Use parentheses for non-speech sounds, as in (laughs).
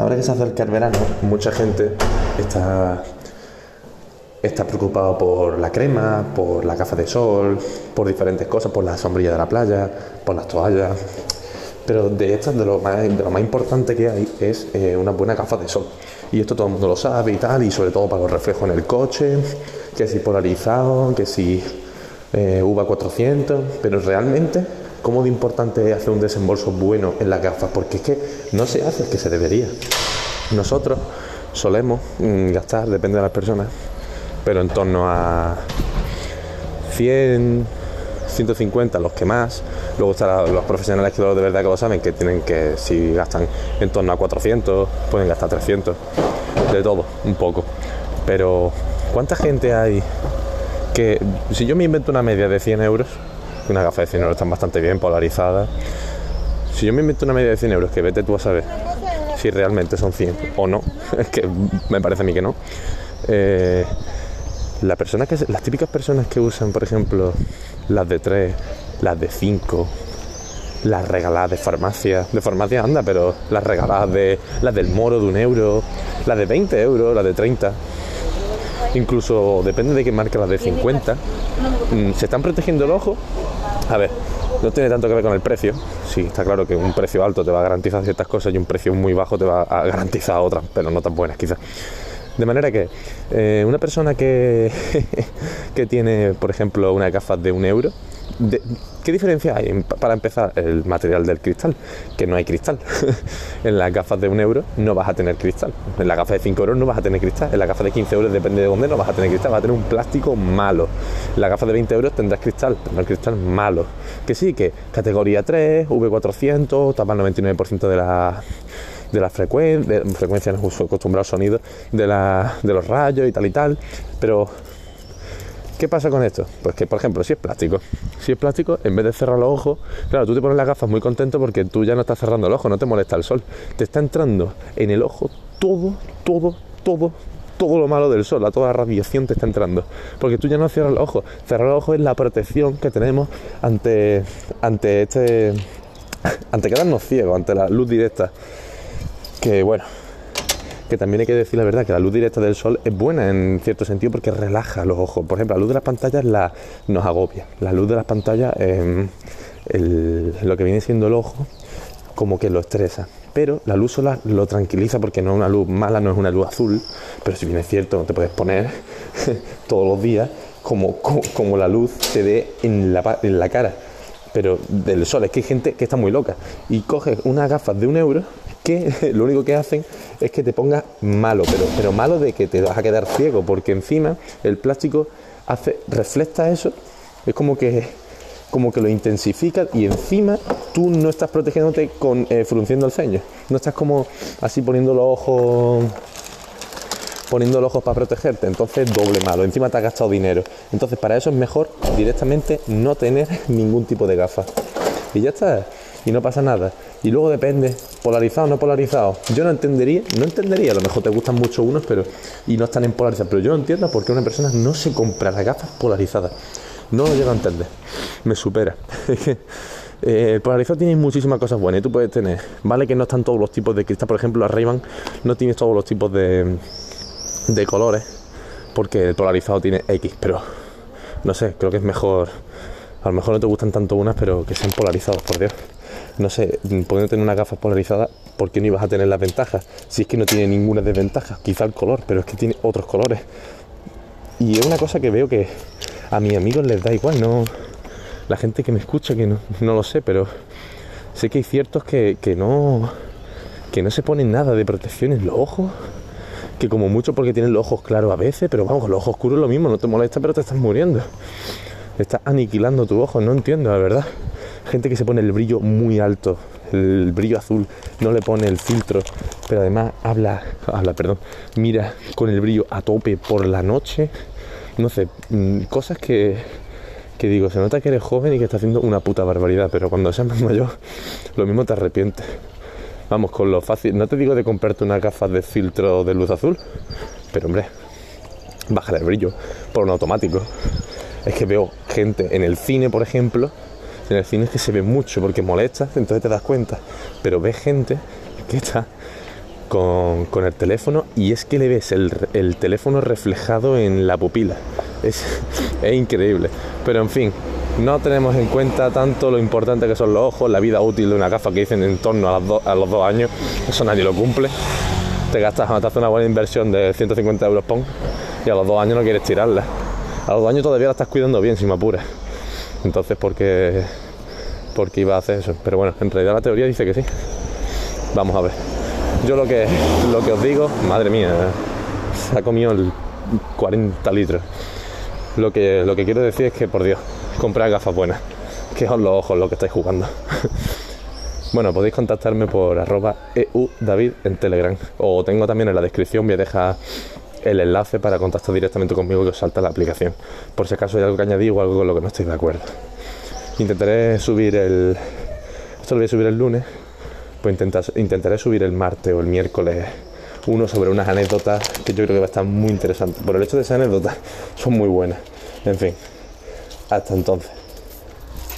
Ahora que se acerca el verano, mucha gente está, está preocupada por la crema, por la gafa de sol, por diferentes cosas, por la sombrilla de la playa, por las toallas. Pero de estas, de lo más, de lo más importante que hay es eh, una buena gafa de sol. Y esto todo el mundo lo sabe y tal, y sobre todo para los reflejos en el coche, que si polarizado, que si eh, UVA 400, pero realmente, ¿cómo de importante es hacer un desembolso bueno en las gafas? Porque es que no se hace el que se debería. Nosotros solemos mm, gastar, depende de las personas, pero en torno a 100, 150 los que más. Luego están los profesionales que de verdad que lo saben, que tienen que, si gastan en torno a 400, pueden gastar 300. De todo, un poco. Pero, ¿cuánta gente hay que, si yo me invento una media de 100 euros, una gafa de 100 euros están bastante bien polarizadas, si yo me invento una media de 100 euros, que vete tú a saber si realmente son 100 o no, (laughs) es que me parece a mí que no. Eh, la persona que, las típicas personas que usan, por ejemplo, las de 3, las de 5, las regaladas de farmacia, de farmacia anda, pero las regaladas de las del moro de un euro, las de 20 euros, las de 30, incluso depende de qué marca las de 50, mm, se están protegiendo el ojo. A ver, no tiene tanto que ver con el precio. Sí, está claro que un precio alto te va a garantizar ciertas cosas y un precio muy bajo te va a garantizar otras, pero no tan buenas quizás. De manera que eh, una persona que, (laughs) que tiene, por ejemplo, unas gafas de un euro, ¿Qué diferencia hay? Para empezar, el material del cristal, que no hay cristal. (laughs) en las gafas de un euro no vas a tener cristal. En las gafas de 5 euros no vas a tener cristal. En las gafas de 15 euros, depende de dónde, no vas a tener cristal. Vas a tener un plástico malo. En las gafas de 20 euros tendrás cristal, tendrás cristal malo. Que sí, que categoría 3, V400, tapa el 99% de la de la frecuencia, de frecuencia no uso acostumbrado sonido, de, la, de los rayos y tal y tal, pero ¿Qué pasa con esto? Pues que, por ejemplo, si es plástico, si es plástico, en vez de cerrar los ojos, claro, tú te pones las gafas muy contento porque tú ya no estás cerrando el ojo, no te molesta el sol. Te está entrando en el ojo todo, todo, todo, todo lo malo del sol, a toda la radiación te está entrando. Porque tú ya no cierras los ojos. Cerrar los ojos es la protección que tenemos ante, ante este. ante quedarnos ciegos, ante la luz directa. Que bueno, que también hay que decir la verdad, que la luz directa del sol es buena en cierto sentido porque relaja los ojos. Por ejemplo, la luz de las pantallas la, nos agobia. La luz de las pantallas, em, lo que viene siendo el ojo, como que lo estresa. Pero la luz solar lo tranquiliza porque no es una luz mala, no es una luz azul, pero si bien es cierto, no te puedes poner (laughs) todos los días como, como, la luz te dé en la, en la cara pero del sol. Es que hay gente que está muy loca y coge unas gafas de un euro (laughs) lo único que hacen es que te pongas malo, pero, pero malo de que te vas a quedar ciego, porque encima el plástico hace, refleja eso, es como que, como que lo intensifica y encima tú no estás protegiéndote con eh, frunciendo el ceño, no estás como así poniendo los ojos poniendo los ojos para protegerte, entonces doble malo, encima te has gastado dinero. Entonces para eso es mejor directamente no tener (laughs) ningún tipo de gafas. Y ya está, y no pasa nada. Y luego depende, polarizado o no polarizado. Yo no entendería, no entendería, a lo mejor te gustan mucho unos, pero y no están en polarización. Pero yo no entiendo por qué una persona no se compra las gafas polarizadas. No lo llego a entender. Me supera. (laughs) Eh, el polarizado tiene muchísimas cosas buenas y tú puedes tener, vale que no están todos los tipos de cristal, por ejemplo, arriba no tienes todos los tipos de, de colores, porque el polarizado tiene X, pero no sé, creo que es mejor, a lo mejor no te gustan tanto unas, pero que sean polarizados, por Dios no sé, pudiendo tener una gafas polarizadas, ¿por qué no ibas a tener las ventajas? Si es que no tiene ninguna desventaja, quizá el color, pero es que tiene otros colores. Y es una cosa que veo que a mis amigos les da igual, no. La gente que me escucha, que no, lo sé, pero sé que hay ciertos que, que no. que no se ponen nada de protección en los ojos. Que como mucho porque tienen los ojos claros a veces, pero vamos, los ojos oscuros lo mismo, no te molesta, pero te estás muriendo. Estás aniquilando tu ojo, no entiendo, la verdad gente que se pone el brillo muy alto, el brillo azul, no le pone el filtro, pero además habla, habla, perdón, mira con el brillo a tope por la noche, no sé, mm, cosas que, que digo, se nota que eres joven y que estás haciendo una puta barbaridad, pero cuando seas más mayor, lo mismo te arrepientes. Vamos, con lo fácil, no te digo de comprarte una gafas de filtro de luz azul, pero hombre, baja el brillo por un automático. Es que veo gente en el cine, por ejemplo, en el cine es que se ve mucho porque molesta, entonces te das cuenta. Pero ves gente que está con, el teléfono y es que le ves el, el teléfono reflejado en la pupila. (laughs) Es, increíble. Pero en fin, no tenemos en cuenta tanto lo importante que son los ojos, la vida útil de una gafa que dicen en torno a, los dos años, eso nadie lo cumple. Te gastas, te haces una buena inversión de 150 euros pon y a los dos años no quieres tirarla. A los dos años todavía la estás cuidando bien, si me apuras. Entonces, ¿por qué, por qué iba a hacer eso? Pero bueno, en realidad la teoría dice que sí. Vamos a ver. Yo lo que, lo que os digo, madre mía, se ha comido el 40 litros. Lo que, lo que quiero decir es que, por Dios, comprad gafas buenas. Que son los ojos lo que estáis jugando. (laughs) bueno, podéis contactarme por arroba eudavid en Telegram. O tengo también en la descripción, voy a dejar el enlace para contactar directamente conmigo que os salta la aplicación. Por si acaso hay algo que añadir o algo con lo que no estoy de acuerdo. Intentaré subir el... Esto lo voy a subir el lunes. Pues intenta- intentaré subir el martes o el miércoles uno sobre unas anécdotas que yo creo que va a estar muy interesante. Por el hecho de ser anécdotas, son muy buenas. En fin, hasta entonces.